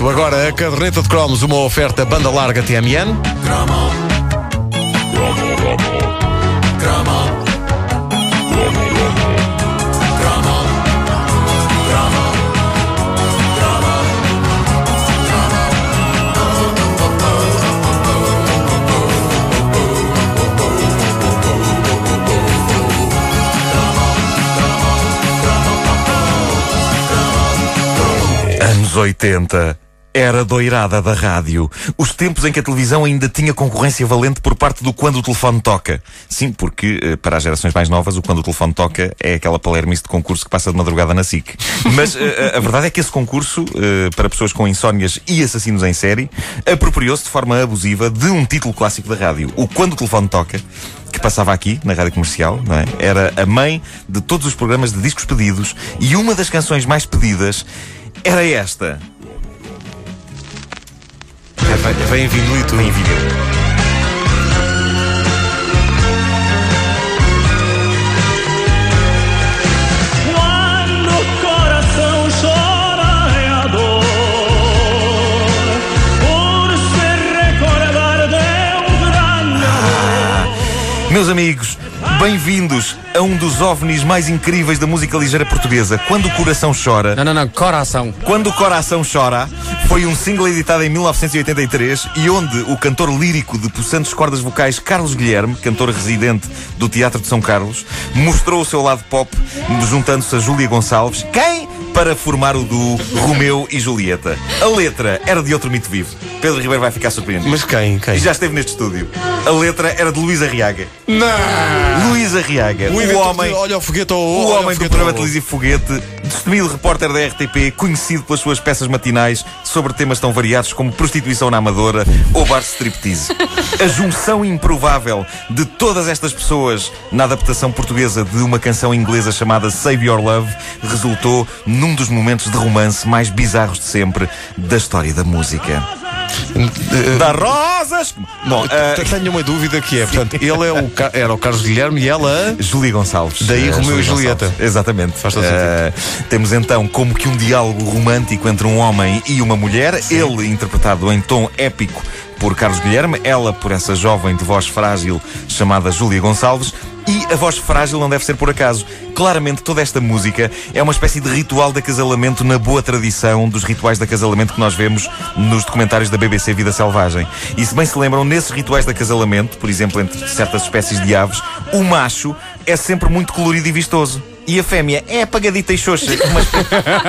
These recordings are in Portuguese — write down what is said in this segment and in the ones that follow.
Agora a caderneta de cromos, uma oferta banda larga TMN. Anos 80. Era doirada da rádio. Os tempos em que a televisão ainda tinha concorrência valente por parte do Quando o Telefone Toca. Sim, porque eh, para as gerações mais novas, o Quando o Telefone Toca é aquela palermice de concurso que passa de madrugada na SIC. Mas eh, a verdade é que esse concurso, eh, para pessoas com insónias e assassinos em série, apropriou-se de forma abusiva de um título clássico da rádio. O Quando o Telefone Toca que passava aqui, na rádio comercial, não é? Era a mãe de todos os programas de discos pedidos e uma das canções mais pedidas era esta. Por se recordar de um grande amor. Meus amigos, bem-vindos a um dos ovnis mais incríveis da música ligeira portuguesa. Quando o coração chora. Não, não, não, coração. Quando o Coração Chora foi um single editado em 1983 e onde o cantor lírico de possantes cordas vocais Carlos Guilherme, cantor residente do Teatro de São Carlos, mostrou o seu lado pop juntando-se a Júlia Gonçalves. Quem? Para formar o duo Romeu e Julieta. A letra era de outro mito vivo. Pedro Ribeiro vai ficar surpreendido. Mas quem? Quem? E já esteve neste estúdio. A letra era de Luís Arriaga. Não! Luís Arriaga, O, o homem de- Olha o foguete ao o homem do programa televisivo Foguete, destemido repórter da RTP, conhecido pelas suas peças matinais sobre temas tão variados como prostituição na Amadora ou bar striptease. A junção improvável de todas estas pessoas na adaptação portuguesa de uma canção inglesa chamada Save Your Love resultou num dos momentos de romance mais bizarros de sempre da história da música. Da Rosas! Bom, ah, Tenho uma dúvida que é, portanto, ele é o, Ca- era o Carlos Guilherme e ela. Júlia Gonçalves. Daí Eh, Romeu Júlia e Julieta. Gonçalves. Exatamente. Faz todo Eh, temos então como que um diálogo romântico entre um homem e uma mulher, ele interpretado em tom épico por Carlos Guilherme, ela por essa jovem de voz frágil chamada Júlia Gonçalves. E a voz frágil não deve ser por acaso. Claramente, toda esta música é uma espécie de ritual de acasalamento na boa tradição dos rituais de acasalamento que nós vemos nos documentários da BBC Vida Selvagem. E se bem se lembram, nesses rituais de acasalamento, por exemplo, entre certas espécies de aves, o macho é sempre muito colorido e vistoso. E a fêmea é apagadita e xoxa, com umas,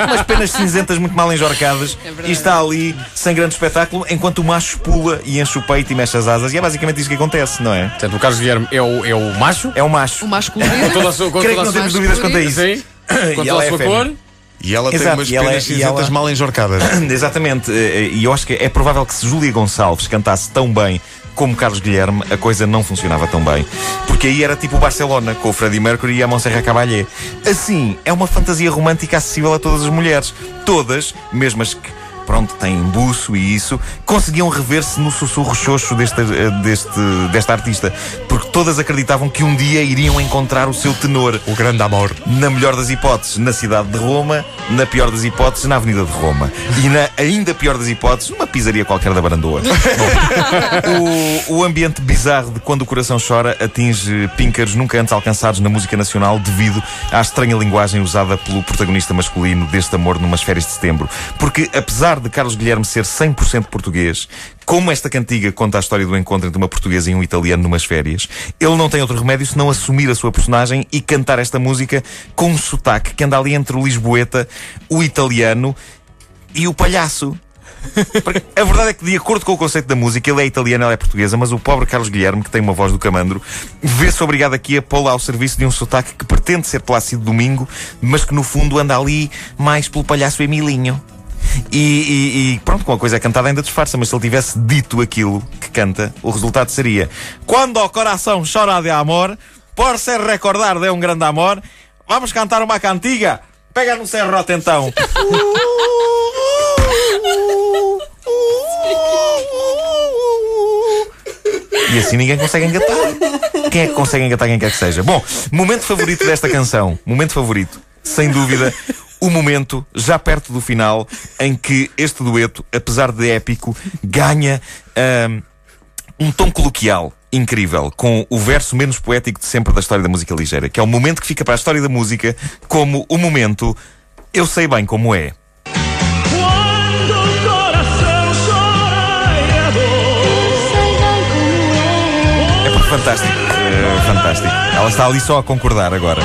umas penas cinzentas muito mal enjorcadas e está ali sem grande espetáculo, enquanto o macho pula e enche o peito e mexe as asas. E é basicamente isso que acontece, não é? Portanto, o Carlos Guilherme é o, é o macho. É o macho. O Com colorido. toda a sua, que não temos dúvidas quanto a isso. Sim. E ela a é sua fêmea. cor. E ela tem Exato, umas e ela penas é- cinzentas ela- mal enjorcadas. Exatamente, e eu acho que é provável que se Júlia Gonçalves cantasse tão bem como Carlos Guilherme, a coisa não funcionava tão bem. Porque aí era tipo o Barcelona, com o Freddie Mercury e a Montserrat Caballé. Assim, é uma fantasia romântica acessível a todas as mulheres. Todas, mesmo as que pronto, têm buço e isso, conseguiam rever-se no sussurro xoxo deste, eh, deste, desta artista. Porque todas acreditavam que um dia iriam encontrar o seu tenor. O grande amor. Na melhor das hipóteses, na cidade de Roma, na pior das hipóteses, na Avenida de Roma. E na ainda pior das hipóteses, numa pizzaria qualquer da Barandoa. O, o ambiente bizarro de quando o coração chora atinge píncaros nunca antes alcançados na música nacional devido à estranha linguagem usada pelo protagonista masculino deste amor numas férias de setembro. Porque apesar de Carlos Guilherme ser 100% português, como esta cantiga conta a história do encontro entre uma portuguesa e um italiano numas férias, ele não tem outro remédio senão assumir a sua personagem e cantar esta música com um sotaque que anda ali entre o lisboeta, o italiano e o palhaço. Porque a verdade é que, de acordo com o conceito da música, ele é italiano, ela é portuguesa, mas o pobre Carlos Guilherme, que tem uma voz do camandro, vê-se obrigado aqui a pô-la ao serviço de um sotaque que pretende ser Plácido Domingo, mas que no fundo anda ali mais pelo palhaço Emilinho. E, e- e pronto, com a coisa cantada ainda disfarça, mas se ele tivesse dito aquilo que canta, o resultado seria: Quando o coração chora de amor, por se recordar de um grande amor, vamos cantar uma cantiga. Pega no serrote então. E assim ninguém consegue engatar. Quem é que consegue engatar quem quer que seja? Bom, momento favorito desta canção, momento favorito, sem dúvida, o momento, já perto do final, em que este dueto, apesar de épico, ganha ahm, um tom coloquial incrível, com o verso menos poético de sempre da história da música ligeira, que é o momento que fica para a história da música como o momento Eu sei bem como é. É porque fantástico, é fantástico. Ela está ali só a concordar agora.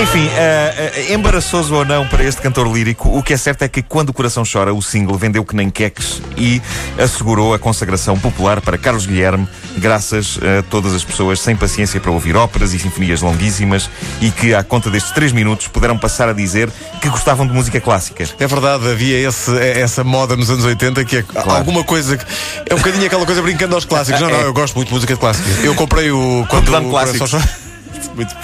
Enfim, eh, eh, embaraçoso ou não para este cantor lírico, o que é certo é que quando o coração chora, o single vendeu que nem queques e assegurou a consagração popular para Carlos Guilherme, graças a todas as pessoas sem paciência para ouvir óperas e sinfonias longuíssimas e que, à conta destes três minutos, puderam passar a dizer que gostavam de música clássica. É verdade, havia esse- essa moda nos anos 80 que é alguma coisa que. É um bocadinho aquela coisa brincando aos clássicos. Não, não, eu gosto muito de música clássica. Eu comprei o. Quando o clássicos. coração chora- Muito.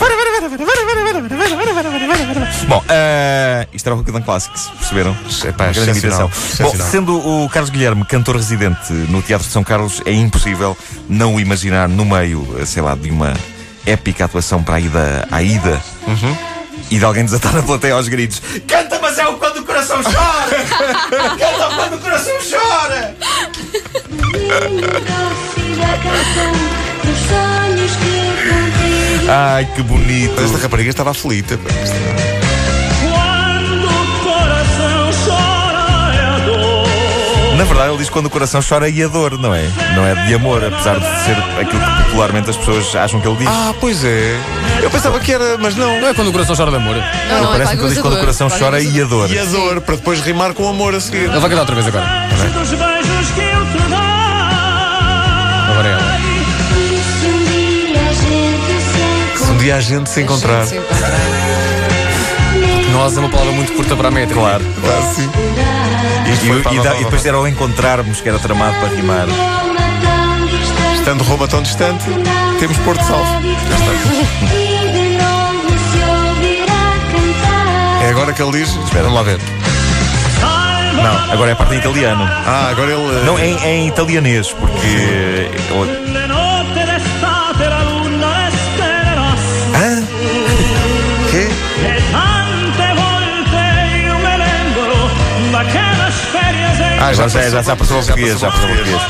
Bom, eh, isto era o Rockland Classics, perceberam? Epá, Uma grande imitação. Bom, sendo o Carlos Guilherme cantor residente no Teatro de São Carlos, é impossível não o imaginar no meio, eh, sei lá, de uma épica atuação para a ida à ida Uhum. e de alguém desatar na plateia aos gritos: Canta, mas é o quando o coração chora! Canta quando o coração chora! Ai, que bonito! Esta rapariga estava aflita. pá. Quando o coração chora a dor Na verdade, ele diz quando o coração chora e a dor, não é? Não é de amor, apesar de ser aquilo que popularmente as pessoas acham que ele diz. Ah, pois é. Eu pensava que era, mas não. Não é quando o coração chora de amor. Não, não, é Parece que ele diz quando o coração chora e a dor. E a dor, para depois rimar com amor a seguir. Ele vai cantar outra vez agora. dos beijos que eu te dei Agora é ela. Dia a gente se encontrar. Sim, encontrar. Nós é uma palavra muito curta para a métrica. Claro. Ah, sim. Isto E, e da- e pá, depois era o encontrarmos, que era tramado para rimar. Estando Roma tão distante, temos Porto Salvo. É agora que ele diz. Espera, vamos lá ver. Não, agora é a parte em italiano. Ah, agora ele. Não, em, em italianês, porque. ele- Ah, Já, já, já, já passou ao português, já passou ao português.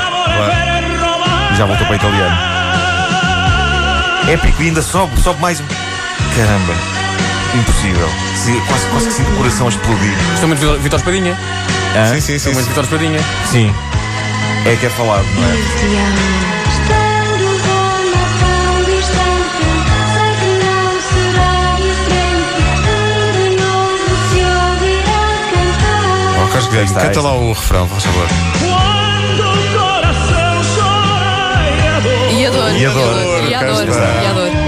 E já voltou para italiano. Épico, e ainda sobe, sobe mais. um. Caramba, impossível. Se- quase, quase que sinto o coração a explodir. Isto é muito Vitor- Espadinha. Hã? Sim, sim, É sim. muito sim. Vitor Espadinha. Sim. É que é falado, não é? Está, canta está. lá o refrão, por favor. Quando o coração chora e a dor E a dor. E a dor. E a dor.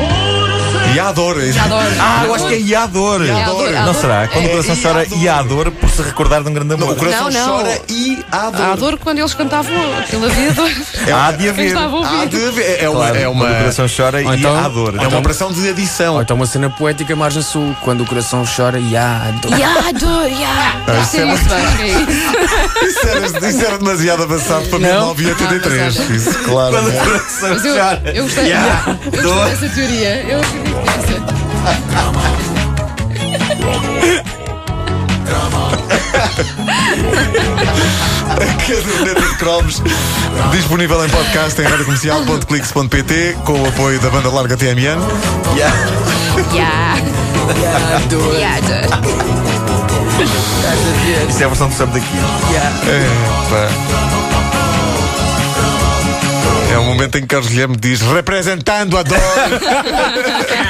Está. E a dor. E a dor. E a dor. Ah, eu acho que é Iador. Iador. Não será? Quando o É coração chora Iador. Iador por se recordar de um grande Não, amor. o coração Não, não. chora e a dor. A dor quando eles cantavam aquilo havia dor. Há de haver. Há de haver. É uma. Claro, É uma, Quando o coração chora e então- há dor. é uma operação de adição. Ou então uma cena poética margem sul, quando o coração chora e há dor. E a dor, e a. Deve isso ser é isso, acho que é isso. Era, isso era demasiado avançado para Não. 1983. Não, Isso, claro. Quando o coração chora. eu gostei, dessa teoria. Eu acredito. Caderneta de cromos disponível em podcast em radiocomercial.clix.pt com o apoio da banda larga TMN. Yeah. Yeah. Yeah, dor. Isso é a versão do Sam daqui. É, pá. É o momento em que Carlos Guilherme diz representando a dor.